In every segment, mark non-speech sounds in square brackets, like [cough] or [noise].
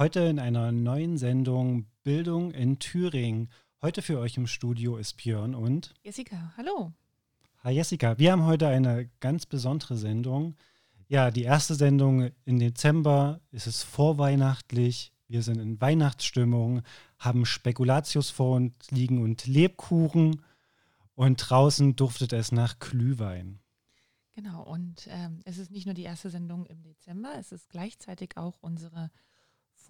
heute in einer neuen Sendung Bildung in Thüringen. Heute für euch im Studio ist Björn und Jessica. Hallo. Hi Jessica, wir haben heute eine ganz besondere Sendung. Ja, die erste Sendung im Dezember. Es ist vorweihnachtlich. Wir sind in Weihnachtsstimmung, haben Spekulatius vor uns liegen und Lebkuchen. Und draußen duftet es nach Glühwein. Genau, und ähm, es ist nicht nur die erste Sendung im Dezember, es ist gleichzeitig auch unsere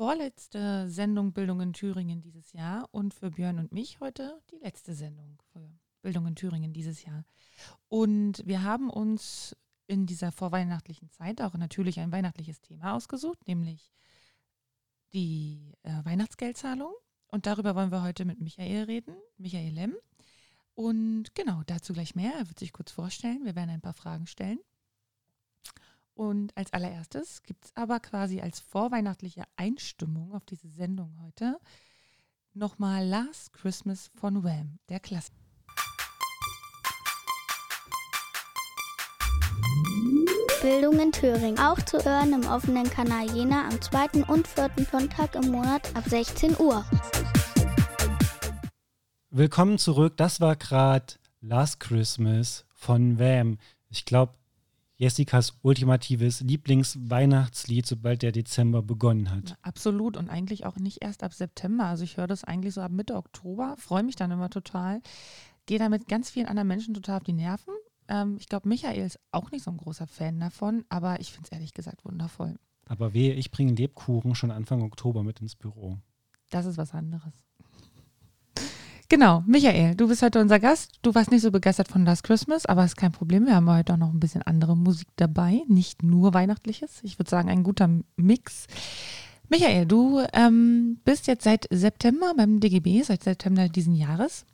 vorletzte Sendung Bildung in Thüringen dieses Jahr und für Björn und mich heute die letzte Sendung für Bildung in Thüringen dieses Jahr. Und wir haben uns in dieser vorweihnachtlichen Zeit auch natürlich ein weihnachtliches Thema ausgesucht, nämlich die äh, Weihnachtsgeldzahlung. Und darüber wollen wir heute mit Michael reden, Michael Lemm. Und genau, dazu gleich mehr. Er wird sich kurz vorstellen. Wir werden ein paar Fragen stellen. Und als allererstes gibt es aber quasi als vorweihnachtliche Einstimmung auf diese Sendung heute nochmal Last Christmas von Wham, der Klasse. Bildung in Thüringen. Auch zu hören im offenen Kanal Jena am zweiten und vierten Sonntag im Monat ab 16 Uhr. Willkommen zurück. Das war gerade Last Christmas von Wham. Ich glaube, Jessicas ultimatives Lieblingsweihnachtslied, sobald der Dezember begonnen hat. Absolut und eigentlich auch nicht erst ab September. Also ich höre das eigentlich so ab Mitte Oktober, freue mich dann immer total, gehe damit ganz vielen anderen Menschen total auf die Nerven. Ähm, ich glaube, Michael ist auch nicht so ein großer Fan davon, aber ich finde es ehrlich gesagt wundervoll. Aber wehe, ich bringe Lebkuchen schon Anfang Oktober mit ins Büro. Das ist was anderes. Genau, Michael, du bist heute unser Gast. Du warst nicht so begeistert von Last Christmas, aber ist kein Problem. Wir haben heute auch noch ein bisschen andere Musik dabei, nicht nur weihnachtliches. Ich würde sagen, ein guter Mix. Michael, du ähm, bist jetzt seit September beim DGB, seit September diesen Jahres.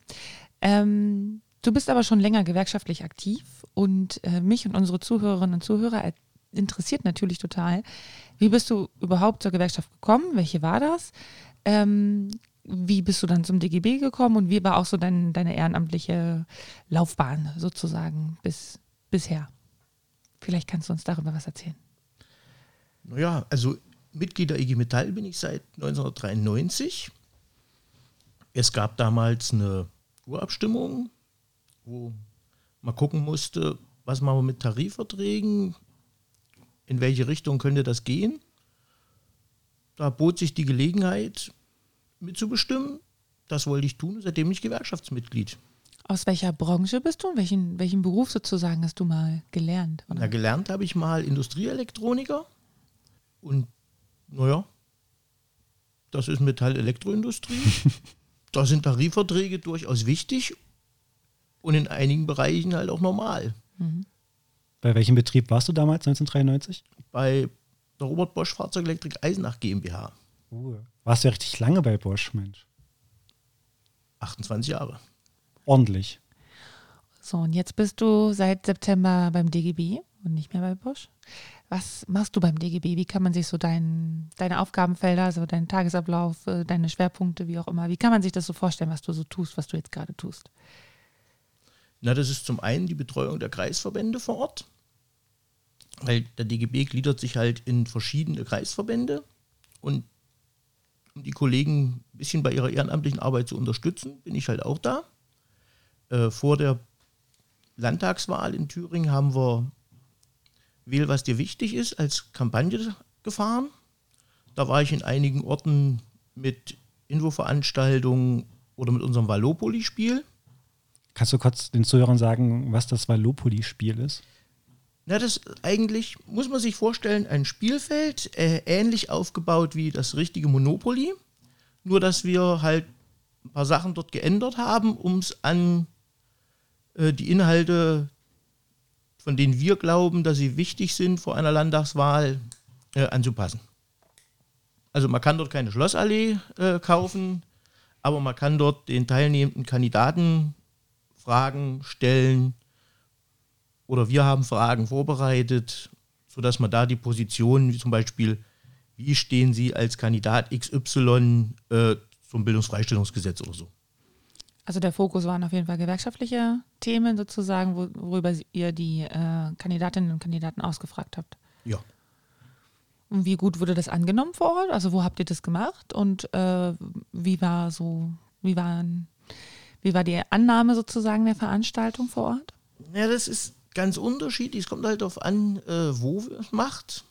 Ähm, du bist aber schon länger gewerkschaftlich aktiv und äh, mich und unsere Zuhörerinnen und Zuhörer interessiert natürlich total, wie bist du überhaupt zur Gewerkschaft gekommen? Welche war das? Ähm, wie bist du dann zum DGB gekommen und wie war auch so dein, deine ehrenamtliche Laufbahn sozusagen bis, bisher? Vielleicht kannst du uns darüber was erzählen. Naja, also Mitglied der IG Metall bin ich seit 1993. Es gab damals eine Urabstimmung, wo man gucken musste, was machen wir mit Tarifverträgen, in welche Richtung könnte das gehen. Da bot sich die Gelegenheit, mitzubestimmen. Das wollte ich tun, seitdem bin ich Gewerkschaftsmitglied. Aus welcher Branche bist du? Welchen, welchen Beruf sozusagen hast du mal gelernt? Oder? Na, gelernt habe ich mal Industrieelektroniker. Und naja, das ist Metall-Elektroindustrie. [laughs] da sind Tarifverträge durchaus wichtig und in einigen Bereichen halt auch normal. Mhm. Bei welchem Betrieb warst du damals, 1993? Bei der Robert Bosch Fahrzeugelektrik Eisenach GmbH. Uh, warst du ja richtig lange bei Bosch, Mensch. 28 Jahre. Ordentlich. So, und jetzt bist du seit September beim DGB und nicht mehr bei Bosch. Was machst du beim DGB? Wie kann man sich so dein, deine Aufgabenfelder, also deinen Tagesablauf, äh, deine Schwerpunkte, wie auch immer, wie kann man sich das so vorstellen, was du so tust, was du jetzt gerade tust? Na, das ist zum einen die Betreuung der Kreisverbände vor Ort, weil der DGB gliedert sich halt in verschiedene Kreisverbände und um die Kollegen ein bisschen bei ihrer ehrenamtlichen Arbeit zu unterstützen, bin ich halt auch da. Äh, vor der Landtagswahl in Thüringen haben wir Wähl, was dir wichtig ist, als Kampagne gefahren. Da war ich in einigen Orten mit Infoveranstaltungen oder mit unserem Vallopoli-Spiel. Kannst du kurz den Zuhörern sagen, was das Vallopoli-Spiel ist? Na, das eigentlich, muss man sich vorstellen, ein Spielfeld, äh, ähnlich aufgebaut wie das richtige Monopoly. Nur, dass wir halt ein paar Sachen dort geändert haben, um es an äh, die Inhalte, von denen wir glauben, dass sie wichtig sind vor einer Landtagswahl, äh, anzupassen. Also man kann dort keine Schlossallee äh, kaufen, aber man kann dort den teilnehmenden Kandidaten Fragen stellen oder wir haben Fragen vorbereitet, sodass man da die Positionen, wie zum Beispiel, wie stehen Sie als Kandidat XY äh, zum Bildungsfreistellungsgesetz oder so. Also der Fokus waren auf jeden Fall gewerkschaftliche Themen sozusagen, worüber ihr die äh, Kandidatinnen und Kandidaten ausgefragt habt. Ja. Und wie gut wurde das angenommen vor Ort? Also wo habt ihr das gemacht und äh, wie war so, wie waren, wie war die Annahme sozusagen der Veranstaltung vor Ort? Ja, das ist ganz unterschiedlich. Es kommt halt darauf an, äh, wo es macht.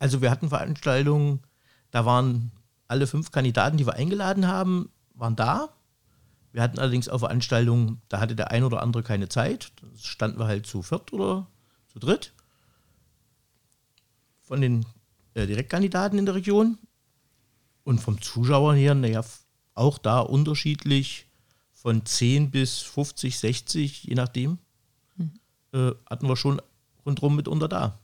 Also wir hatten Veranstaltungen, da waren alle fünf Kandidaten, die wir eingeladen haben, waren da. Wir hatten allerdings auch Veranstaltungen, da hatte der ein oder andere keine Zeit. Da standen wir halt zu viert oder zu dritt von den äh, Direktkandidaten in der Region. Und vom Zuschauer her, naja, auch da unterschiedlich von 10 bis 50, 60, je nachdem. Äh, hatten wir schon rundherum mitunter da.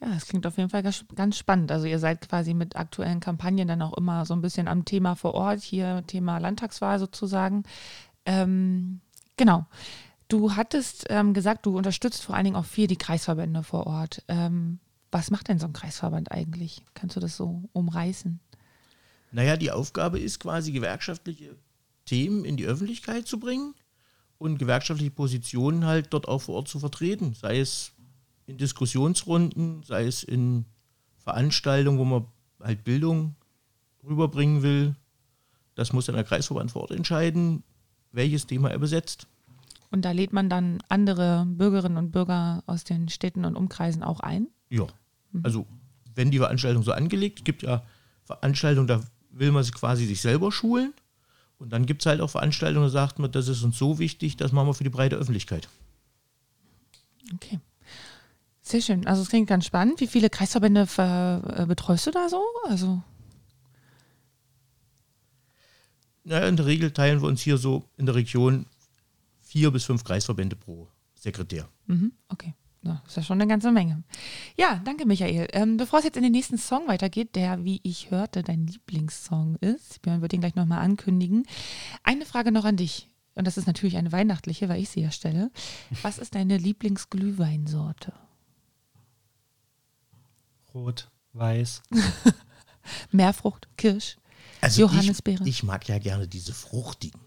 Ja, das klingt auf jeden Fall ganz spannend. Also ihr seid quasi mit aktuellen Kampagnen dann auch immer so ein bisschen am Thema vor Ort, hier Thema Landtagswahl sozusagen. Ähm, genau. Du hattest ähm, gesagt, du unterstützt vor allen Dingen auch viel die Kreisverbände vor Ort. Ähm, was macht denn so ein Kreisverband eigentlich? Kannst du das so umreißen? Naja, die Aufgabe ist quasi gewerkschaftliche Themen in die Öffentlichkeit zu bringen und gewerkschaftliche Positionen halt dort auch vor Ort zu vertreten. Sei es in Diskussionsrunden, sei es in Veranstaltungen, wo man halt Bildung rüberbringen will. Das muss dann der Kreisverband vor Ort entscheiden, welches Thema er besetzt. Und da lädt man dann andere Bürgerinnen und Bürger aus den Städten und Umkreisen auch ein? Ja. Mhm. Also, wenn die Veranstaltung so angelegt, gibt ja Veranstaltungen, da will man sich quasi sich selber schulen. Und dann gibt es halt auch Veranstaltungen, da sagt man, das ist uns so wichtig, das machen wir für die breite Öffentlichkeit. Okay. Sehr schön. Also es klingt ganz spannend. Wie viele Kreisverbände äh, betreust du da so? Also naja, in der Regel teilen wir uns hier so in der Region vier bis fünf Kreisverbände pro Sekretär. Mhm, okay. Das ist ja schon eine ganze Menge. Ja, danke, Michael. Ähm, bevor es jetzt in den nächsten Song weitergeht, der, wie ich hörte, dein Lieblingssong ist, Björn wird ihn gleich nochmal ankündigen. Eine Frage noch an dich. Und das ist natürlich eine weihnachtliche, weil ich sie ja stelle. Was ist deine Lieblingsglühweinsorte? Rot, Weiß. [laughs] Meerfrucht, Kirsch, also Johannisbeere. Ich, ich, mag ja gerne diese fruchtigen.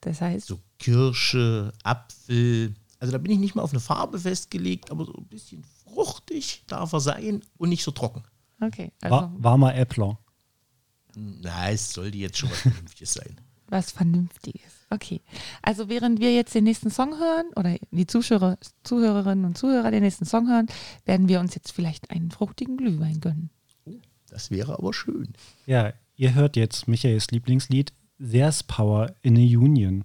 Das heißt? So Kirsche, Apfel. Also da bin ich nicht mal auf eine Farbe festgelegt, aber so ein bisschen fruchtig darf er sein und nicht so trocken. Okay. Also War, warmer Äppler. Nein, es sollte jetzt schon was [laughs] Vernünftiges sein. Was Vernünftiges. Okay. Also während wir jetzt den nächsten Song hören oder die Zuschauer, Zuhörerinnen und Zuhörer den nächsten Song hören, werden wir uns jetzt vielleicht einen fruchtigen Glühwein gönnen. Oh, das wäre aber schön. Ja, ihr hört jetzt Michaels Lieblingslied There's Power in a Union.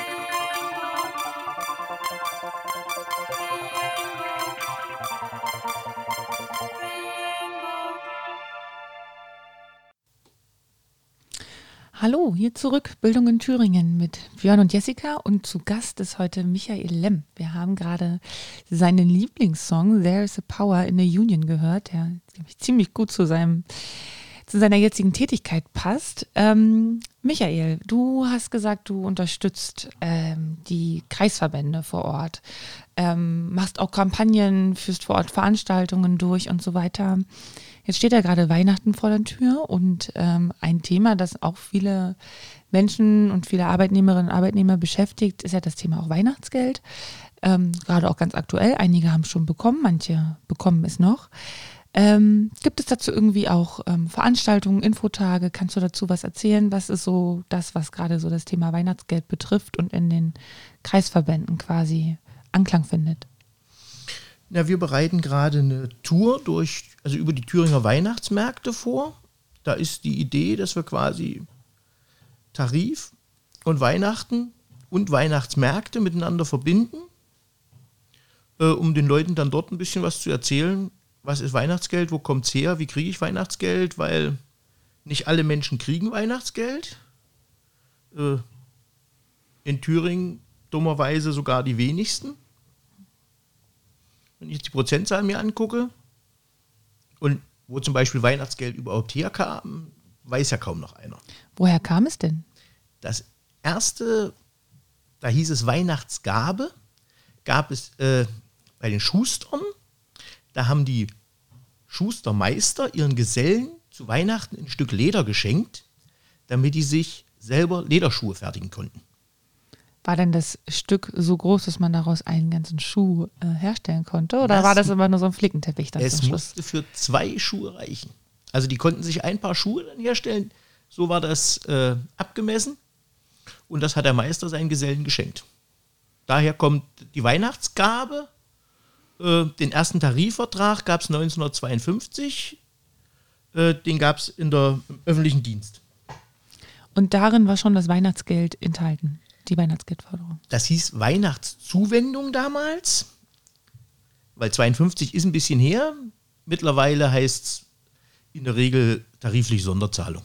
Hallo, hier zurück, Bildung in Thüringen mit Björn und Jessica und zu Gast ist heute Michael Lemm. Wir haben gerade seinen Lieblingssong There is a Power in the Union gehört, der ich, ziemlich gut zu seinem zu seiner jetzigen Tätigkeit passt. Ähm, Michael, du hast gesagt, du unterstützt ähm, die Kreisverbände vor Ort, ähm, machst auch Kampagnen, führst vor Ort Veranstaltungen durch und so weiter. Jetzt steht ja gerade Weihnachten vor der Tür und ähm, ein Thema, das auch viele Menschen und viele Arbeitnehmerinnen und Arbeitnehmer beschäftigt, ist ja das Thema auch Weihnachtsgeld. Ähm, gerade auch ganz aktuell. Einige haben es schon bekommen, manche bekommen es noch. Ähm, gibt es dazu irgendwie auch ähm, Veranstaltungen, Infotage? Kannst du dazu was erzählen? Was ist so das, was gerade so das Thema Weihnachtsgeld betrifft und in den Kreisverbänden quasi Anklang findet? Na, wir bereiten gerade eine Tour durch, also über die Thüringer Weihnachtsmärkte vor. Da ist die Idee, dass wir quasi Tarif und Weihnachten und Weihnachtsmärkte miteinander verbinden, äh, um den Leuten dann dort ein bisschen was zu erzählen. Was ist Weihnachtsgeld? Wo kommt es her? Wie kriege ich Weihnachtsgeld? Weil nicht alle Menschen kriegen Weihnachtsgeld. Äh, in Thüringen dummerweise sogar die wenigsten. Wenn ich die Prozentzahl mir angucke und wo zum Beispiel Weihnachtsgeld überhaupt herkam, weiß ja kaum noch einer. Woher kam es denn? Das erste, da hieß es Weihnachtsgabe, gab es äh, bei den Schustern. Da haben die Schustermeister ihren Gesellen zu Weihnachten ein Stück Leder geschenkt, damit die sich selber Lederschuhe fertigen konnten. War denn das Stück so groß, dass man daraus einen ganzen Schuh äh, herstellen konnte? Oder Das- war das immer nur so ein Flickenteppich dann Es zum Schluss? musste für zwei Schuhe reichen. Also die konnten sich ein paar Schuhe dann herstellen. So war das äh, abgemessen. Und das hat der Meister seinen Gesellen geschenkt. Daher kommt die Weihnachtsgabe. Äh, den ersten Tarifvertrag gab es 1952. Äh, den gab es im öffentlichen Dienst. Und darin war schon das Weihnachtsgeld enthalten, die Weihnachtsgeldforderung. Das hieß Weihnachtszuwendung damals, weil 52 ist ein bisschen her. Mittlerweile heißt es in der Regel tarifliche Sonderzahlung.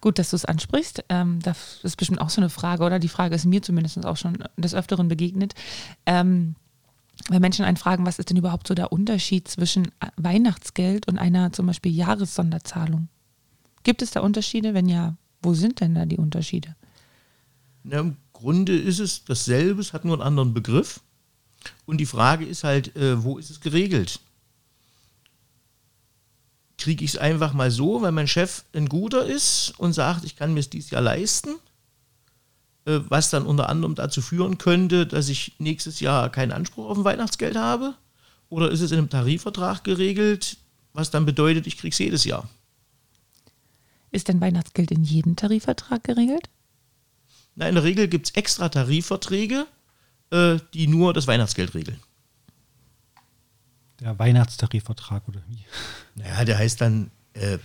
Gut, dass du es ansprichst. Ähm, das ist bestimmt auch so eine Frage, oder? Die Frage ist mir zumindest auch schon des Öfteren begegnet. Ähm, wenn Menschen einen fragen, was ist denn überhaupt so der Unterschied zwischen Weihnachtsgeld und einer zum Beispiel Jahressonderzahlung? Gibt es da Unterschiede? Wenn ja, wo sind denn da die Unterschiede? Na, Im Grunde ist es dasselbe, es hat nur einen anderen Begriff. Und die Frage ist halt, äh, wo ist es geregelt? Kriege ich es einfach mal so, weil mein Chef ein guter ist und sagt, ich kann mir es dieses Jahr leisten? Äh, was dann unter anderem dazu führen könnte, dass ich nächstes Jahr keinen Anspruch auf ein Weihnachtsgeld habe? Oder ist es in einem Tarifvertrag geregelt, was dann bedeutet, ich kriege es jedes Jahr? Ist denn Weihnachtsgeld in jedem Tarifvertrag geregelt? Na, in der Regel gibt es extra Tarifverträge, äh, die nur das Weihnachtsgeld regeln. Der Weihnachtstarifvertrag oder wie? Naja, der heißt dann äh,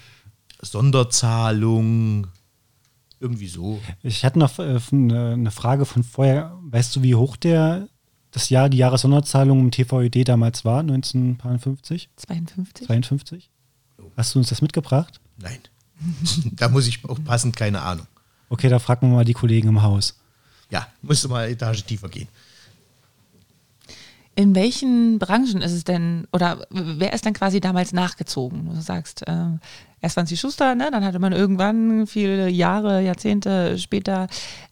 Sonderzahlung, irgendwie so. Ich hatte noch äh, eine, eine Frage von vorher. Weißt du, wie hoch der das Jahr, die Jahressonderzahlung im TVÖD damals war, 1952, 52? 52? Hast du uns das mitgebracht? Nein. [laughs] da muss ich auch passend keine Ahnung. Okay, da fragen wir mal die Kollegen im Haus. Ja, musste mal eine Etage tiefer gehen. In welchen Branchen ist es denn, oder wer ist denn quasi damals nachgezogen? Du sagst, äh, erst waren es die Schuster, ne? dann hatte man irgendwann viele Jahre, Jahrzehnte später,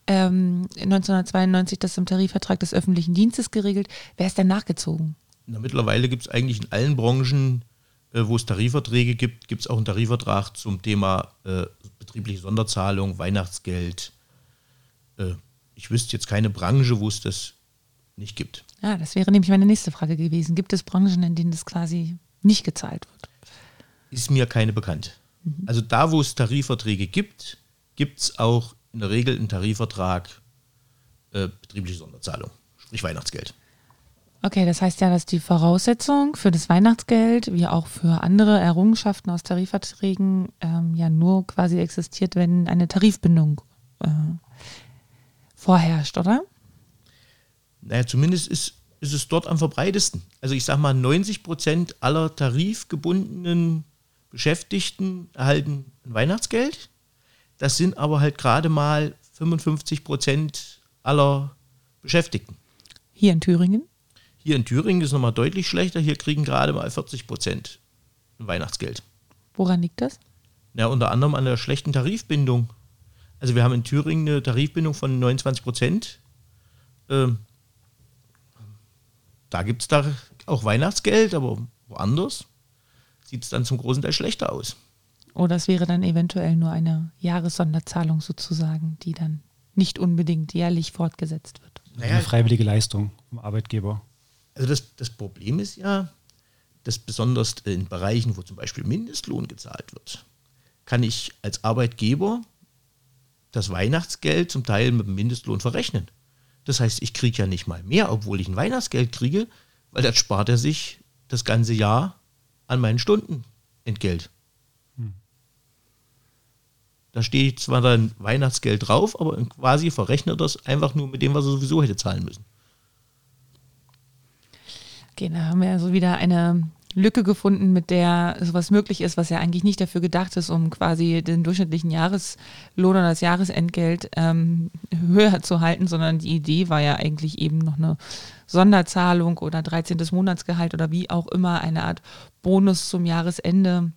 ähm, 1992 das im Tarifvertrag des öffentlichen Dienstes geregelt. Wer ist denn nachgezogen? Na, mittlerweile gibt es eigentlich in allen Branchen, äh, wo es Tarifverträge gibt, gibt es auch einen Tarifvertrag zum Thema äh, betriebliche Sonderzahlung, Weihnachtsgeld. Äh, ich wüsste jetzt keine Branche, wo es das nicht gibt. Ja, das wäre nämlich meine nächste Frage gewesen. Gibt es Branchen, in denen das quasi nicht gezahlt wird? Ist mir keine bekannt. Also da, wo es Tarifverträge gibt, gibt es auch in der Regel einen Tarifvertrag äh, betriebliche Sonderzahlung, sprich Weihnachtsgeld. Okay, das heißt ja, dass die Voraussetzung für das Weihnachtsgeld, wie auch für andere Errungenschaften aus Tarifverträgen, ähm, ja nur quasi existiert, wenn eine Tarifbindung äh, vorherrscht, oder? Naja, zumindest ist, ist es dort am verbreitesten. Also ich sage mal, 90 Prozent aller tarifgebundenen Beschäftigten erhalten ein Weihnachtsgeld. Das sind aber halt gerade mal 55 Prozent aller Beschäftigten. Hier in Thüringen. Hier in Thüringen ist es nochmal deutlich schlechter. Hier kriegen gerade mal 40 Prozent Weihnachtsgeld. Woran liegt das? Ja, unter anderem an der schlechten Tarifbindung. Also wir haben in Thüringen eine Tarifbindung von 29 Prozent. Ähm, da gibt es da auch Weihnachtsgeld, aber woanders sieht es dann zum großen Teil schlechter aus. Oder es wäre dann eventuell nur eine Jahressonderzahlung sozusagen, die dann nicht unbedingt jährlich fortgesetzt wird. Naja, Eine freiwillige Leistung vom Arbeitgeber. Also das, das Problem ist ja, dass besonders in Bereichen, wo zum Beispiel Mindestlohn gezahlt wird, kann ich als Arbeitgeber das Weihnachtsgeld zum Teil mit dem Mindestlohn verrechnen. Das heißt, ich kriege ja nicht mal mehr, obwohl ich ein Weihnachtsgeld kriege, weil das spart er sich das ganze Jahr an meinen Stundenentgelt. Da steht zwar dann Weihnachtsgeld drauf, aber quasi verrechnet das einfach nur mit dem, was er sowieso hätte zahlen müssen. Da haben wir also wieder eine Lücke gefunden, mit der sowas möglich ist, was ja eigentlich nicht dafür gedacht ist, um quasi den durchschnittlichen Jahreslohn oder das Jahresentgelt ähm, höher zu halten, sondern die Idee war ja eigentlich eben noch eine Sonderzahlung oder 13. Monatsgehalt oder wie auch immer eine Art Bonus zum Jahresende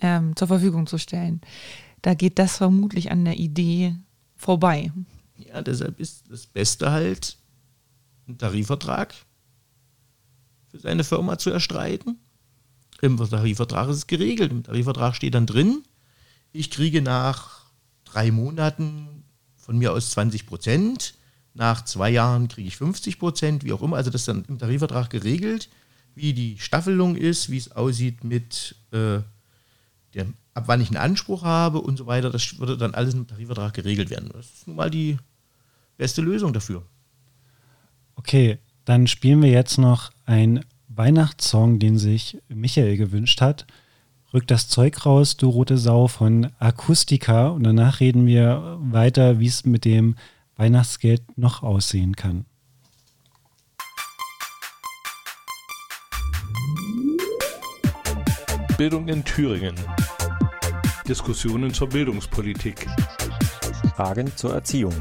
ähm, zur Verfügung zu stellen. Da geht das vermutlich an der Idee vorbei. Ja, deshalb ist das Beste halt ein Tarifvertrag für seine Firma zu erstreiten. Im Tarifvertrag ist es geregelt. Im Tarifvertrag steht dann drin, ich kriege nach drei Monaten von mir aus 20 Prozent, nach zwei Jahren kriege ich 50 Prozent, wie auch immer. Also das ist dann im Tarifvertrag geregelt, wie die Staffelung ist, wie es aussieht mit äh, dem, ab wann ich einen Anspruch habe und so weiter. Das würde dann alles im Tarifvertrag geregelt werden. Das ist nun mal die beste Lösung dafür. Okay, dann spielen wir jetzt noch einen Weihnachtssong, den sich Michael gewünscht hat. Rück das Zeug raus, du rote Sau von Akustika. Und danach reden wir weiter, wie es mit dem Weihnachtsgeld noch aussehen kann. Bildung in Thüringen. Diskussionen zur Bildungspolitik. Fragen zur Erziehung.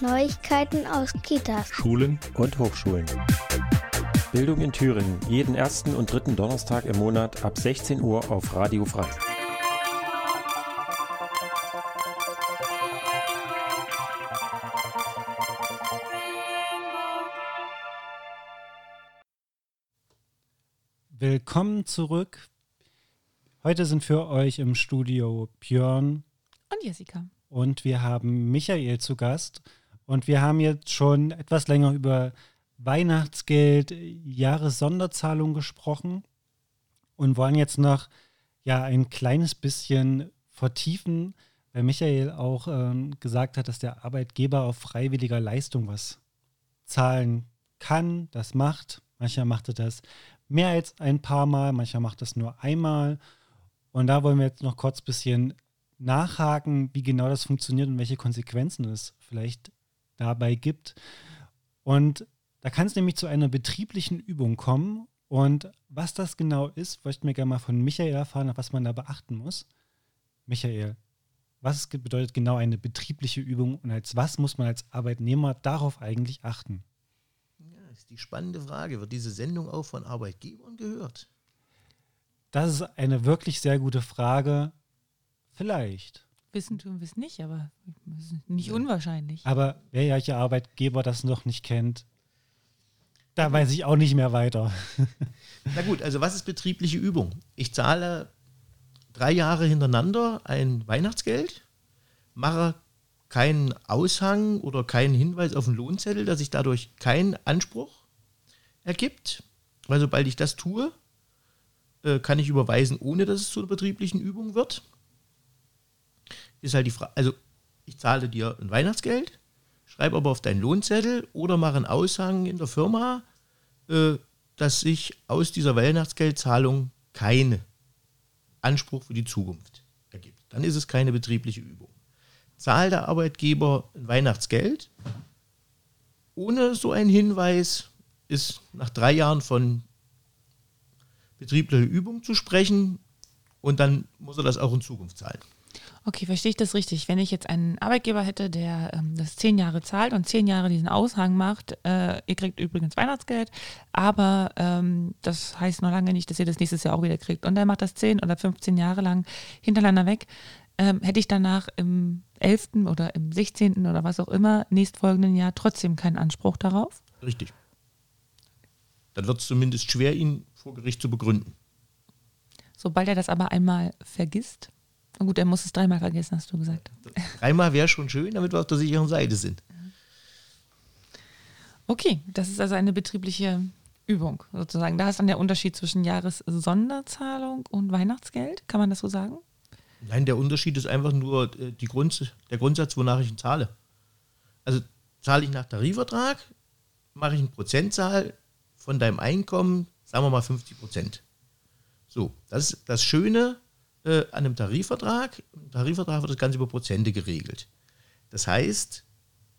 Neuigkeiten aus Kitas. Schulen und Hochschulen. Bildung in Thüringen, jeden ersten und dritten Donnerstag im Monat ab 16 Uhr auf Radio Frei. Willkommen zurück. Heute sind für euch im Studio Björn und Jessica. Und wir haben Michael zu Gast. Und wir haben jetzt schon etwas länger über Weihnachtsgeld, Jahressonderzahlung gesprochen und wollen jetzt noch ja ein kleines bisschen vertiefen, weil Michael auch ähm, gesagt hat, dass der Arbeitgeber auf freiwilliger Leistung was zahlen kann, das macht. Mancher macht das mehr als ein paar Mal, mancher macht das nur einmal. Und da wollen wir jetzt noch kurz ein bisschen nachhaken, wie genau das funktioniert und welche Konsequenzen es vielleicht dabei gibt. Und da kann es nämlich zu einer betrieblichen Übung kommen. Und was das genau ist, möchten wir gerne mal von Michael erfahren, was man da beachten muss. Michael, was bedeutet genau eine betriebliche Übung und als was muss man als Arbeitnehmer darauf eigentlich achten? Ja, ist die spannende Frage. Wird diese Sendung auch von Arbeitgebern gehört? Das ist eine wirklich sehr gute Frage. Vielleicht. Wissen tun wir es nicht, aber nicht unwahrscheinlich. Aber wer welcher Arbeitgeber das noch nicht kennt, da weiß ich auch nicht mehr weiter. [laughs] Na gut, also was ist betriebliche Übung? Ich zahle drei Jahre hintereinander ein Weihnachtsgeld, mache keinen Aushang oder keinen Hinweis auf den Lohnzettel, dass sich dadurch kein Anspruch ergibt. Weil sobald ich das tue, äh, kann ich überweisen, ohne dass es zu einer betrieblichen Übung wird ist halt die Frage, also ich zahle dir ein Weihnachtsgeld, schreibe aber auf deinen Lohnzettel oder mache einen Aushang in der Firma, äh, dass sich aus dieser Weihnachtsgeldzahlung kein Anspruch für die Zukunft ergibt. Dann ist es keine betriebliche Übung. Zahlt der Arbeitgeber ein Weihnachtsgeld ohne so einen Hinweis, ist nach drei Jahren von betrieblicher Übung zu sprechen und dann muss er das auch in Zukunft zahlen. Okay, verstehe ich das richtig? Wenn ich jetzt einen Arbeitgeber hätte, der ähm, das zehn Jahre zahlt und zehn Jahre diesen Aushang macht, äh, ihr kriegt übrigens Weihnachtsgeld, aber ähm, das heißt noch lange nicht, dass ihr das nächstes Jahr auch wieder kriegt. Und er macht das zehn oder 15 Jahre lang hintereinander weg, ähm, hätte ich danach im 11. oder im 16. oder was auch immer nächstfolgenden Jahr trotzdem keinen Anspruch darauf? Richtig. Dann wird es zumindest schwer, ihn vor Gericht zu begründen. Sobald er das aber einmal vergisst, Gut, er muss es dreimal vergessen, hast du gesagt. Dreimal wäre schon schön, damit wir auf der sicheren Seite sind. Okay, das ist also eine betriebliche Übung sozusagen. Da ist dann der Unterschied zwischen Jahressonderzahlung und Weihnachtsgeld. Kann man das so sagen? Nein, der Unterschied ist einfach nur äh, die Grund, der Grundsatz, wonach ich ihn zahle. Also zahle ich nach Tarifvertrag, mache ich einen Prozentzahl von deinem Einkommen, sagen wir mal 50 Prozent. So, das ist das Schöne äh, an einem Tarifvertrag. Im Tarifvertrag wird das Ganze über Prozente geregelt. Das heißt,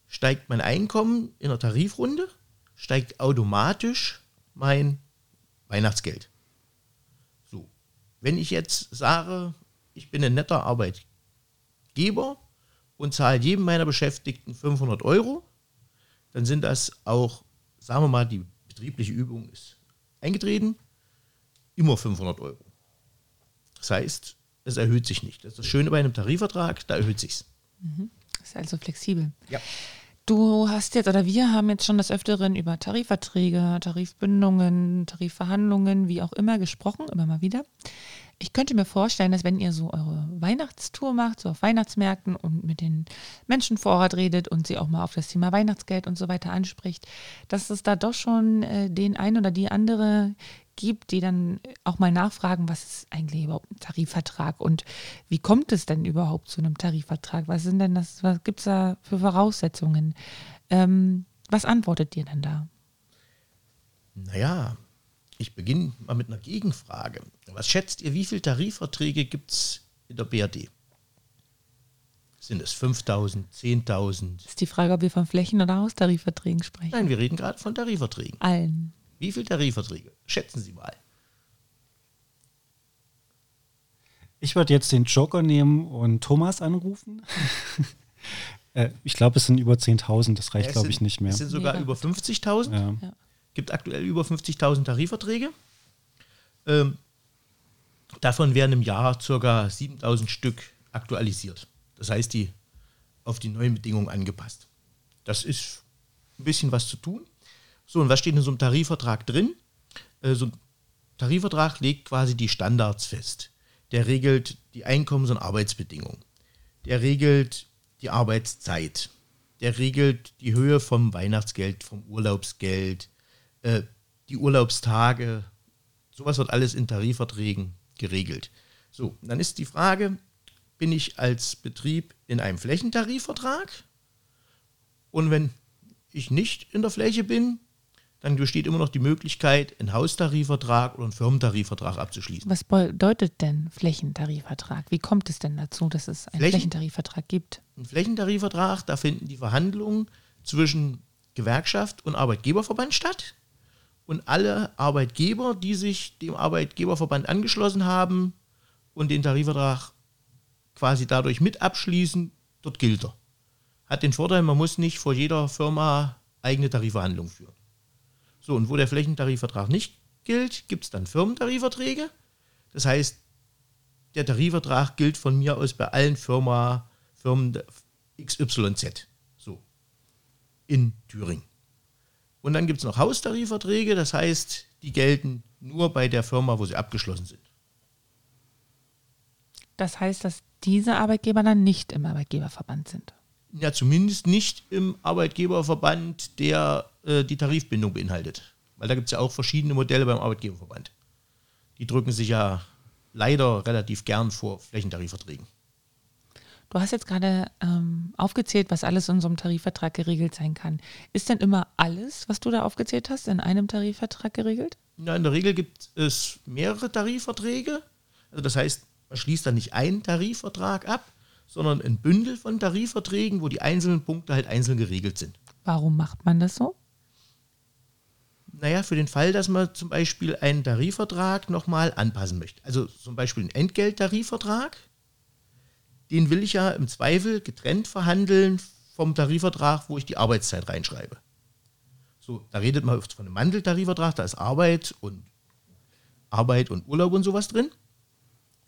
steigt mein Einkommen in der Tarifrunde, steigt automatisch mein Weihnachtsgeld. So, wenn ich jetzt sage, ich bin ein netter Arbeitgeber und zahle jedem meiner Beschäftigten 500 Euro, dann sind das auch, sagen wir mal, die betriebliche Übung ist eingetreten, immer 500 Euro. Das heißt, es erhöht sich nicht. Das ist das Schöne bei einem Tarifvertrag, da erhöht sich's. Mhm. Ist also flexibel. Ja. Du hast jetzt oder wir haben jetzt schon des Öfteren über Tarifverträge, Tarifbindungen, Tarifverhandlungen, wie auch immer gesprochen, immer mal wieder. Ich könnte mir vorstellen, dass wenn ihr so eure Weihnachtstour macht, so auf Weihnachtsmärkten und mit den Menschen vor Ort redet und sie auch mal auf das Thema Weihnachtsgeld und so weiter anspricht, dass es da doch schon äh, den einen oder die andere gibt, die dann auch mal nachfragen, was ist eigentlich überhaupt ein Tarifvertrag und wie kommt es denn überhaupt zu einem Tarifvertrag? Was sind denn das, was gibt es da für Voraussetzungen? Ähm, was antwortet ihr denn da? Naja, ich beginne mal mit einer Gegenfrage. Was schätzt ihr, wie viele Tarifverträge gibt es in der BRD? Sind es 5000, 10.000? Ist die Frage, ob wir von Flächen- oder Haustarifverträgen sprechen? Nein, wir reden gerade von Tarifverträgen. Allen. Wie viele Tarifverträge? Schätzen Sie mal. Ich würde jetzt den Joker nehmen und Thomas anrufen. [laughs] äh, ich glaube, es sind über 10.000, das reicht, Es glaube ich, nicht mehr. Es sind sogar Nee, über 50.000. Ja. gibt aktuell über 50.000 Tarifverträge. Ähm, davon werden im Jahr ca. 7.000 Stück aktualisiert. Das heißt, die auf die neuen Bedingungen angepasst. Das ist ein bisschen was zu tun. So, und was steht in so einem Tarifvertrag drin? Äh, so ein Tarifvertrag legt quasi die Standards fest. Der regelt die Einkommens- und Arbeitsbedingungen. Der regelt die Arbeitszeit. Der regelt die Höhe vom Weihnachtsgeld, vom Urlaubsgeld, äh, die Urlaubstage. Sowas wird alles in Tarifverträgen geregelt. So, dann ist die Frage, bin ich als Betrieb in einem Flächentarifvertrag? Und wenn ich nicht in der Fläche bin, dann besteht immer noch die Möglichkeit, einen Haustarifvertrag oder einen Firmentarifvertrag abzuschließen. Was bedeutet denn Flächentarifvertrag? Wie kommt es denn dazu, dass es einen Flächen- Flächentarifvertrag gibt? Ein Flächentarifvertrag, da finden die Verhandlungen zwischen Gewerkschaft und Arbeitgeberverband statt. Und alle Arbeitgeber, die sich dem Arbeitgeberverband angeschlossen haben und den Tarifvertrag quasi dadurch mit abschließen, dort gilt er. Hat den Vorteil, man muss nicht vor jeder Firma eigene Tarifverhandlungen führen. So, und wo der Flächentarifvertrag nicht gilt, gibt es dann Firmentarifverträge. Das heißt, der Tarifvertrag gilt von mir aus bei allen Firma, Firmen XYZ. So. In Thüringen. Und dann gibt es noch Haustarifverträge, das heißt, die gelten nur bei der Firma, wo sie abgeschlossen sind. Das heißt, dass diese Arbeitgeber dann nicht im Arbeitgeberverband sind. Ja, zumindest nicht im Arbeitgeberverband, der äh, die Tarifbindung beinhaltet. Weil da gibt es ja auch verschiedene Modelle beim Arbeitgeberverband. Die drücken sich ja leider relativ gern vor Flächentarifverträgen. Du hast jetzt gerade ähm, aufgezählt, was alles in so einem Tarifvertrag geregelt sein kann. Ist denn immer alles, was du da aufgezählt hast, in einem Tarifvertrag geregelt? Ja, in der Regel gibt es mehrere Tarifverträge. Also das heißt, man schließt dann nicht einen Tarifvertrag ab, sondern ein Bündel von Tarifverträgen, wo die einzelnen Punkte halt einzeln geregelt sind. Warum macht man das so? Naja, für den Fall, dass man zum Beispiel einen Tarifvertrag nochmal anpassen möchte. Also zum Beispiel einen Entgelttarifvertrag, den will ich ja im Zweifel getrennt verhandeln vom Tarifvertrag, wo ich die Arbeitszeit reinschreibe. So, da redet man oft von einem Mandeltarifvertrag, da ist Arbeit und Arbeit und Urlaub und sowas drin.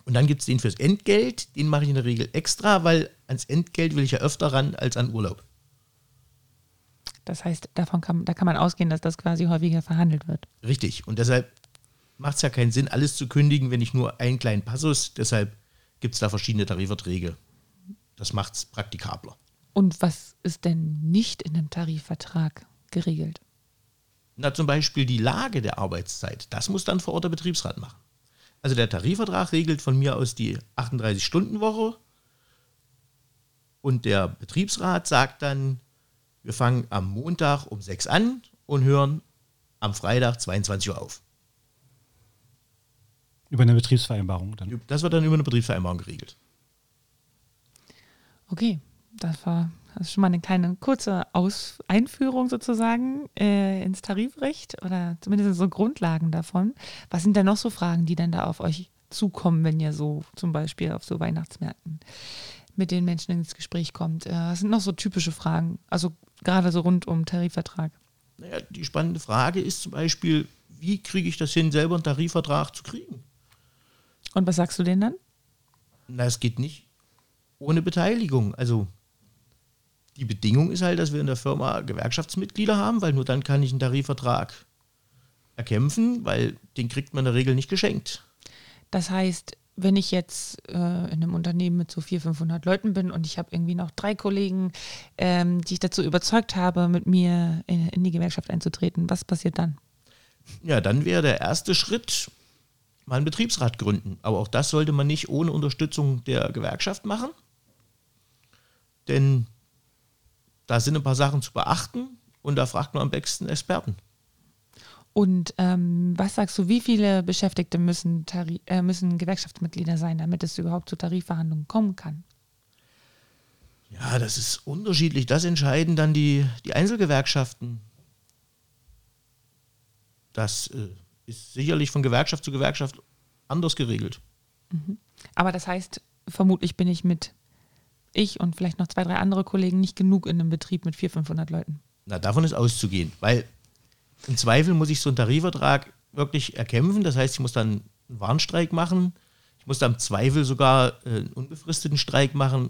Und dann gibt es den fürs Entgelt, den mache ich in der Regel extra, weil ans Entgelt will ich ja öfter ran als an Urlaub. Das heißt, davon kann, da kann man ausgehen, dass das quasi häufiger verhandelt wird. Richtig. Und deshalb macht es ja keinen Sinn, alles zu kündigen, wenn ich nur einen kleinen Passus. Deshalb gibt es da verschiedene Tarifverträge. Das macht es praktikabler. Und was ist denn nicht in einem Tarifvertrag geregelt? Na, zum Beispiel die Lage der Arbeitszeit. Das muss dann vor Ort der Betriebsrat machen. Also der Tarifvertrag regelt von mir aus die 38-Stunden-Woche und der Betriebsrat sagt dann, wir fangen am Montag um 6 an und hören am Freitag 22 Uhr auf. Über eine Betriebsvereinbarung dann. Das wird dann über eine Betriebsvereinbarung geregelt. Okay, das war das ist schon mal eine kleine kurze Aus Einführung sozusagen äh, ins Tarifrecht oder zumindest so Grundlagen davon. Was sind denn noch so Fragen, die dann da auf euch zukommen, wenn ihr so zum Beispiel auf so Weihnachtsmärkten mit den Menschen ins Gespräch kommt? Äh, was sind noch so typische Fragen? Also gerade so rund um Tarifvertrag. Naja, die spannende Frage ist zum Beispiel, wie kriege ich das hin, selber einen Tarifvertrag zu kriegen? Und was sagst du denen dann? Na, es geht nicht ohne Beteiligung. Also die Bedingung ist halt, dass wir in der Firma Gewerkschaftsmitglieder haben, weil nur dann kann ich einen Tarifvertrag erkämpfen, weil den kriegt man in der Regel nicht geschenkt. Das heißt, wenn ich jetzt äh, in einem Unternehmen mit so 400, 500 Leuten bin und ich habe irgendwie noch drei Kollegen, ähm, die ich dazu überzeugt habe, mit mir in, in die Gewerkschaft einzutreten, was passiert dann? Ja, dann wäre der erste Schritt, mal einen Betriebsrat gründen. Aber auch das sollte man nicht ohne Unterstützung der Gewerkschaft machen. Denn da sind ein paar Sachen zu beachten und da fragt man am besten Experten. Und ähm, was sagst du, wie viele Beschäftigte müssen, äh, müssen Gewerkschaftsmitglieder sein, damit es überhaupt zu Tarifverhandlungen kommen kann? Ja, das ist unterschiedlich. Das entscheiden dann die, die Einzelgewerkschaften. Das äh, ist sicherlich von Gewerkschaft zu Gewerkschaft anders geregelt. Mhm. Aber das heißt, vermutlich bin ich mit ich und vielleicht noch zwei, drei andere Kollegen nicht genug in einem Betrieb mit 400, 500 Leuten. Na, davon ist auszugehen, weil im Zweifel muss ich so einen Tarifvertrag wirklich erkämpfen. Das heißt, ich muss dann einen Warnstreik machen. Ich muss dann im Zweifel sogar äh, einen unbefristeten Streik machen.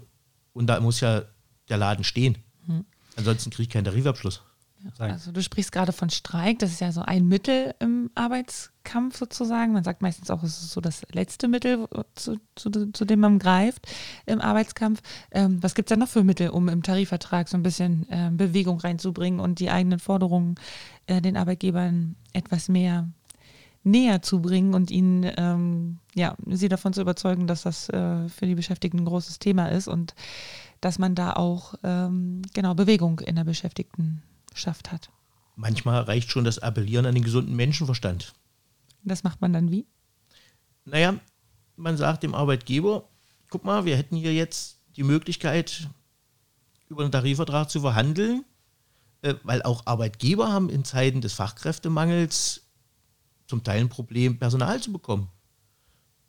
Und da muss ja der Laden stehen. Hm. Ansonsten kriege ich keinen Tarifabschluss sein. Also du sprichst gerade von Streik, das ist ja so ein Mittel im Arbeitskampf sozusagen. Man sagt meistens auch, es ist so das letzte Mittel, zu, zu, zu dem man greift im Arbeitskampf. Ähm, was gibt es da noch für Mittel, um im Tarifvertrag so ein bisschen äh, Bewegung reinzubringen und die eigenen Forderungen äh, den Arbeitgebern etwas mehr näher zu bringen und ihnen ähm, ja, sie davon zu überzeugen, dass das äh, für die Beschäftigten ein großes Thema ist und dass man da auch ähm, genau Bewegung in der Beschäftigten geschafft hat. Manchmal reicht schon das Appellieren an den gesunden Menschenverstand. Das macht man dann wie? Naja, man sagt dem Arbeitgeber, guck mal, wir hätten hier jetzt die Möglichkeit, über einen Tarifvertrag zu verhandeln, äh, weil auch Arbeitgeber haben in Zeiten des Fachkräftemangels zum Teil ein Problem, Personal zu bekommen.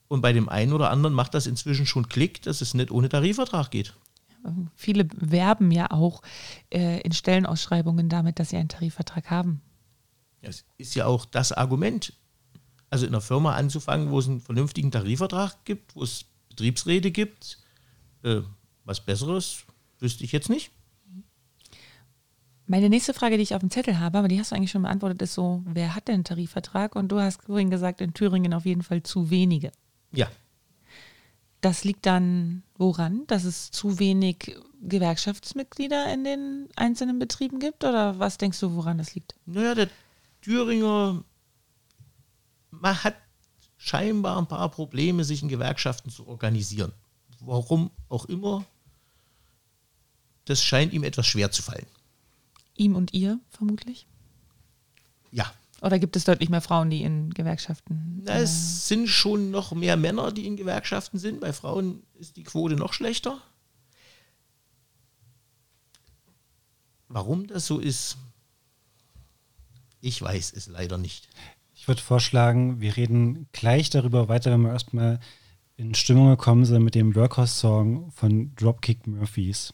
Und bei dem einen oder anderen macht das inzwischen schon Klick, dass es nicht ohne Tarifvertrag geht. Viele werben ja auch äh, in Stellenausschreibungen damit, dass sie einen Tarifvertrag haben. Das ist ja auch das Argument. Also in einer Firma anzufangen, wo es einen vernünftigen Tarifvertrag gibt, wo es Betriebsräte gibt, äh, was Besseres wüsste ich jetzt nicht. Meine nächste Frage, die ich auf dem Zettel habe, aber die hast du eigentlich schon beantwortet, ist so, wer hat denn einen Tarifvertrag? Und du hast vorhin gesagt, in Thüringen auf jeden Fall zu wenige. Ja, das liegt dann woran, dass es zu wenig Gewerkschaftsmitglieder in den einzelnen Betrieben gibt? Oder was denkst du, woran das liegt? Naja, der Thüringer man hat scheinbar ein paar Probleme, sich in Gewerkschaften zu organisieren. Warum auch immer, das scheint ihm etwas schwer zu fallen. Ihm und ihr vermutlich? Ja, oder gibt es deutlich mehr Frauen, die in Gewerkschaften? Na, es äh, sind schon noch mehr Männer, die in Gewerkschaften sind. Bei Frauen ist die Quote noch schlechter. Warum das so ist, ich weiß es leider nicht. Ich würde vorschlagen, wir reden gleich darüber weiter, wenn wir erstmal in Stimmung gekommen sind mit dem Workhouse-Song von Dropkick Murphys.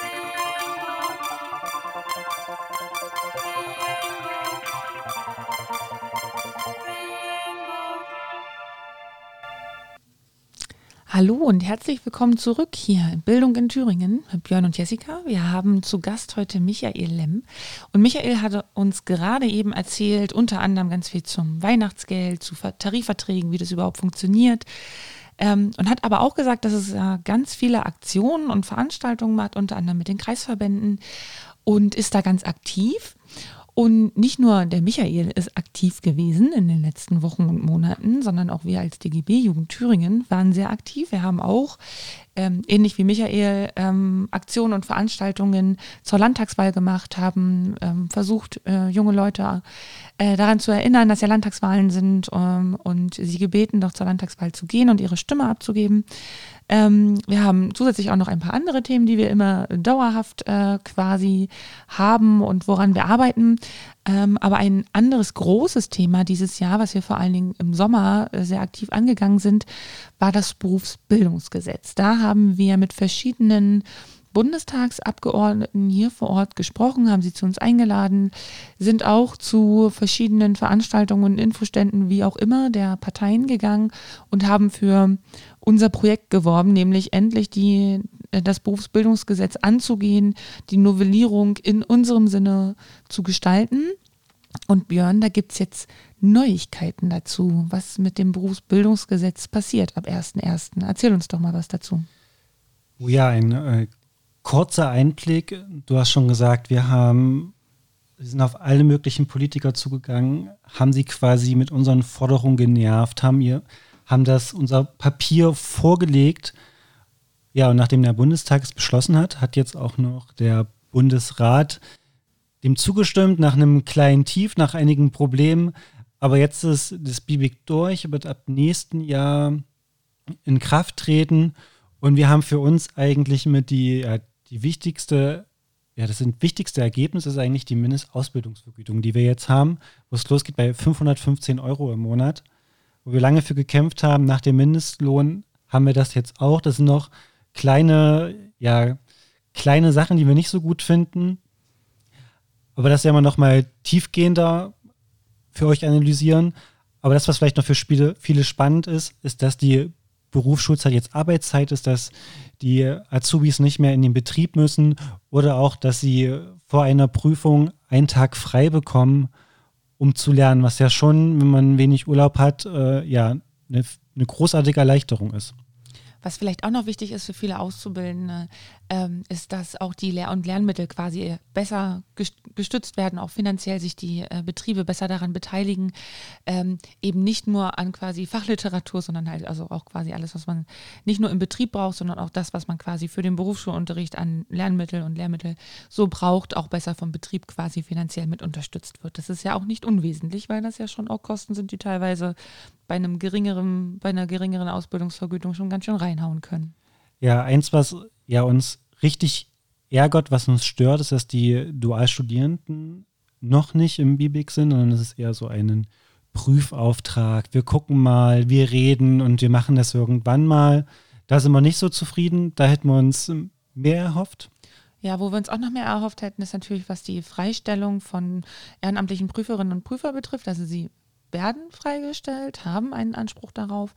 Hallo und herzlich willkommen zurück hier in Bildung in Thüringen mit Björn und Jessica. Wir haben zu Gast heute Michael Lemm. Und Michael hatte uns gerade eben erzählt, unter anderem ganz viel zum Weihnachtsgeld, zu Tarifverträgen, wie das überhaupt funktioniert. Ähm, und hat aber auch gesagt, dass es äh, ganz viele Aktionen und Veranstaltungen macht, unter anderem mit den Kreisverbänden und ist da ganz aktiv. Und nicht nur der Michael ist aktiv gewesen in den letzten Wochen und Monaten, sondern auch wir als DGB Jugend Thüringen waren sehr aktiv. Wir haben auch, ähm, ähnlich wie Michael, ähm, Aktionen und Veranstaltungen zur Landtagswahl gemacht, haben ähm, versucht, äh, junge Leute äh, daran zu erinnern, dass ja Landtagswahlen sind ähm, und sie gebeten, doch zur Landtagswahl zu gehen und ihre Stimme abzugeben. Ähm, wir haben zusätzlich auch noch ein paar andere Themen, die wir immer dauerhaft äh, quasi haben und woran wir arbeiten. Ähm, aber ein anderes großes Thema dieses Jahr, was wir vor allen Dingen im Sommer äh, sehr aktiv angegangen sind, war das Berufsbildungsgesetz. Da haben wir mit verschiedenen Bundestagsabgeordneten hier vor Ort gesprochen, haben sie zu uns eingeladen, sind auch zu verschiedenen Veranstaltungen und Infoständen, wie auch immer, der Parteien gegangen und haben für unser Projekt geworben, nämlich endlich die, äh, das Berufsbildungsgesetz anzugehen, die Novellierung in unserem Sinne zu gestalten. Und Björn, da gibt es jetzt Neuigkeiten dazu, was mit dem Berufsbildungsgesetz passiert ab 1.1. Erzähl uns doch mal was dazu. Oh ja, ein äh, kurzer Einblick. Du hast schon gesagt, wir haben wir sind auf alle möglichen Politiker zugegangen, haben sie quasi mit unseren Forderungen genervt, haben ihr haben das unser Papier vorgelegt. Ja, und nachdem der Bundestag es beschlossen hat, hat jetzt auch noch der Bundesrat dem zugestimmt, nach einem kleinen Tief, nach einigen Problemen. Aber jetzt ist das BIBIC durch, wird ab nächsten Jahr in Kraft treten. Und wir haben für uns eigentlich mit die, ja, die wichtigste, ja, das sind wichtigste Ergebnisse ist eigentlich die Mindestausbildungsvergütung, die wir jetzt haben, wo es losgeht bei 515 Euro im Monat wo wir lange für gekämpft haben, nach dem Mindestlohn haben wir das jetzt auch. Das sind noch kleine, ja, kleine Sachen, die wir nicht so gut finden. Aber das werden wir noch mal tiefgehender für euch analysieren. Aber das, was vielleicht noch für Spiele, viele spannend ist, ist, dass die Berufsschulzeit jetzt Arbeitszeit ist, dass die Azubis nicht mehr in den Betrieb müssen oder auch, dass sie vor einer Prüfung einen Tag frei bekommen um zu lernen, was ja schon, wenn man wenig Urlaub hat, äh, ja, eine, eine großartige Erleichterung ist. Was vielleicht auch noch wichtig ist für viele Auszubildende, ist, dass auch die Lehr- und Lernmittel quasi besser gestützt werden, auch finanziell sich die äh, Betriebe besser daran beteiligen, ähm, eben nicht nur an quasi Fachliteratur, sondern halt also auch quasi alles, was man nicht nur im Betrieb braucht, sondern auch das, was man quasi für den Berufsschulunterricht an Lernmittel und Lehrmittel so braucht, auch besser vom Betrieb quasi finanziell mit unterstützt wird. Das ist ja auch nicht unwesentlich, weil das ja schon auch Kosten sind, die teilweise bei einem geringeren, bei einer geringeren Ausbildungsvergütung schon ganz schön reinhauen können. Ja, eins, was ja uns richtig ärgert, was uns stört, ist, dass die Dualstudierenden noch nicht im BIBIC sind, sondern es ist eher so ein Prüfauftrag. Wir gucken mal, wir reden und wir machen das irgendwann mal. Da sind wir nicht so zufrieden. Da hätten wir uns mehr erhofft. Ja, wo wir uns auch noch mehr erhofft hätten, ist natürlich, was die Freistellung von ehrenamtlichen Prüferinnen und Prüfer betrifft. Also sie werden freigestellt, haben einen Anspruch darauf.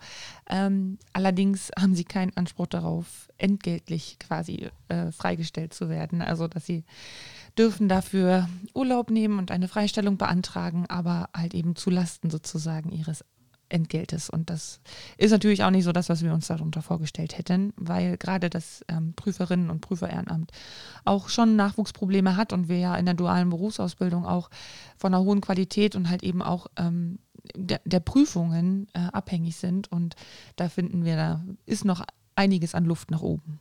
Ähm, allerdings haben sie keinen Anspruch darauf, entgeltlich quasi äh, freigestellt zu werden. Also, dass sie dürfen dafür Urlaub nehmen und eine Freistellung beantragen, aber halt eben zu Lasten sozusagen ihres Entgeltes. Und das ist natürlich auch nicht so das, was wir uns darunter vorgestellt hätten, weil gerade das ähm, Prüferinnen- und Prüferehrenamt auch schon Nachwuchsprobleme hat und wir ja in der dualen Berufsausbildung auch von einer hohen Qualität und halt eben auch ähm, der, der, Prüfungen äh, abhängig sind. Und da finden wir, da ist noch einiges an Luft nach oben.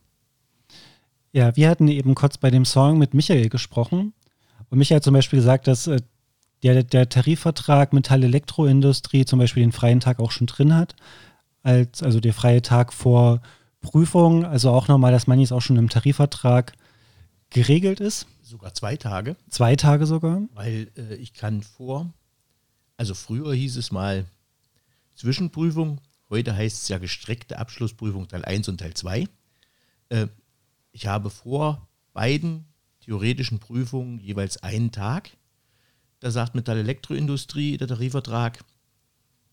Ja, wir hatten eben kurz bei dem Song mit Michael gesprochen. Und Michael hat zum Beispiel gesagt, dass äh, der, der Tarifvertrag Metall-Elektroindustrie zum Beispiel den freien Tag auch schon drin hat. Als, also der freie Tag vor Prüfung, also auch nochmal, dass manches auch schon im Tarifvertrag geregelt ist. Sogar zwei Tage. Zwei Tage sogar. Weil äh, ich kann vor, also früher hieß es mal Zwischenprüfung, heute heißt es ja gestreckte Abschlussprüfung Teil 1 und Teil 2. Äh, ich habe vor beiden theoretischen Prüfungen jeweils einen Tag da sagt Metall-Elektroindustrie, der Tarifvertrag,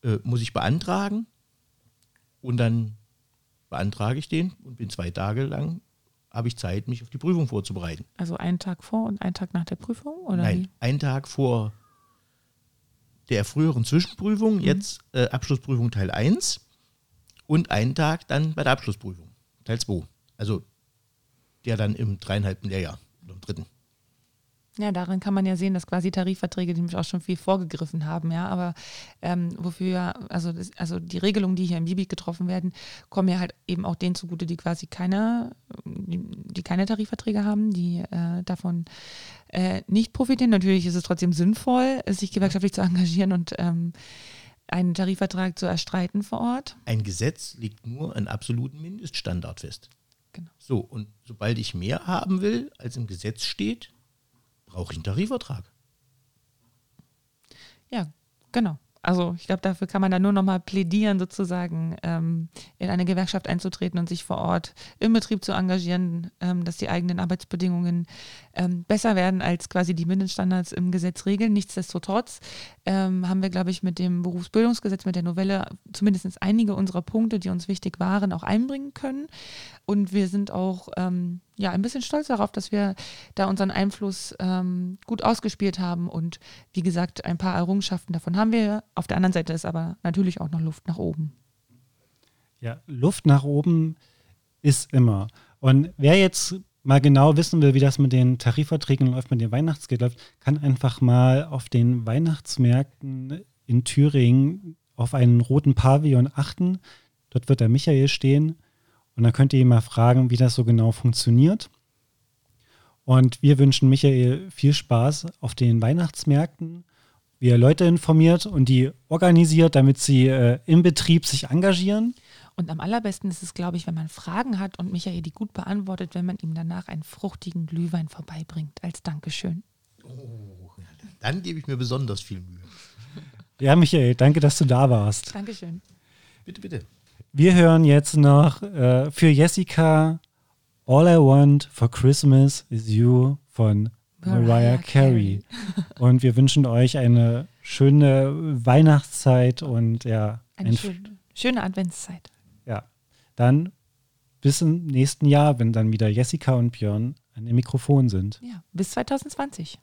äh, muss ich beantragen. Und dann beantrage ich den und bin zwei Tage lang, habe ich Zeit, mich auf die Prüfung vorzubereiten. Also einen Tag vor und einen Tag nach der Prüfung? Oder Nein, wie? einen Tag vor der früheren Zwischenprüfung, mhm. jetzt äh, Abschlussprüfung Teil 1 und einen Tag dann bei der Abschlussprüfung, Teil 2. Also der dann im dreieinhalbten Lehrjahr oder im dritten. Ja, darin kann man ja sehen, dass quasi Tarifverträge nämlich auch schon viel vorgegriffen haben, ja. Aber ähm, wofür, also, das, also die Regelungen, die hier im BIBIC getroffen werden, kommen ja halt eben auch denen zugute, die quasi keine, die, die keine Tarifverträge haben, die äh, davon äh, nicht profitieren. Natürlich ist es trotzdem sinnvoll, sich gewerkschaftlich zu engagieren und ähm, einen Tarifvertrag zu erstreiten vor Ort. Ein Gesetz legt nur einen absoluten Mindeststandard fest. Genau. So, und sobald ich mehr haben will, als im Gesetz steht, brauche ich einen Tarifvertrag. Ja, genau. Also ich glaube, dafür kann man da nur noch mal plädieren, sozusagen ähm, in eine Gewerkschaft einzutreten und sich vor Ort im Betrieb zu engagieren, ähm, dass die eigenen Arbeitsbedingungen ähm, besser werden, als quasi die Mindeststandards im Gesetz regeln. Nichtsdestotrotz ähm, haben wir, glaube ich, mit dem Berufsbildungsgesetz, mit der Novelle zumindest einige unserer Punkte, die uns wichtig waren, auch einbringen können. Und wir sind auch ähm, ja, ein bisschen stolz darauf, dass wir da unseren Einfluss ähm, gut ausgespielt haben. Und wie gesagt, ein paar Errungenschaften davon haben wir. Auf der anderen Seite ist aber natürlich auch noch Luft nach oben. Ja, Luft nach oben ist immer. Und wer jetzt mal genau wissen will, wie das mit den Tarifverträgen läuft, mit dem Weihnachtsgeld läuft, kann einfach mal auf den Weihnachtsmärkten in Thüringen auf einen roten Pavillon achten. Dort wird der Michael stehen und dann könnt ihr ihn mal fragen, wie das so genau funktioniert. Und wir wünschen Michael viel Spaß auf den Weihnachtsmärkten, wie er Leute informiert und die organisiert, damit sie äh, im Betrieb sich engagieren. Und am allerbesten ist es, glaube ich, wenn man Fragen hat und Michael die gut beantwortet, wenn man ihm danach einen fruchtigen Glühwein vorbeibringt als Dankeschön. Oh, dann gebe ich mir besonders viel Mühe. [laughs] Ja, Michael, danke, dass du da warst. Dankeschön. Bitte, bitte. Wir hören jetzt noch äh, für Jessica All I Want for Christmas is You von Mariah, Mariah Carey. [laughs] und wir wünschen euch eine schöne Weihnachtszeit und ja. Eine ein schöne, schöne Adventszeit. Dann bis im nächsten Jahr, wenn dann wieder Jessica und Björn an dem Mikrofon sind. Ja, bis 2020.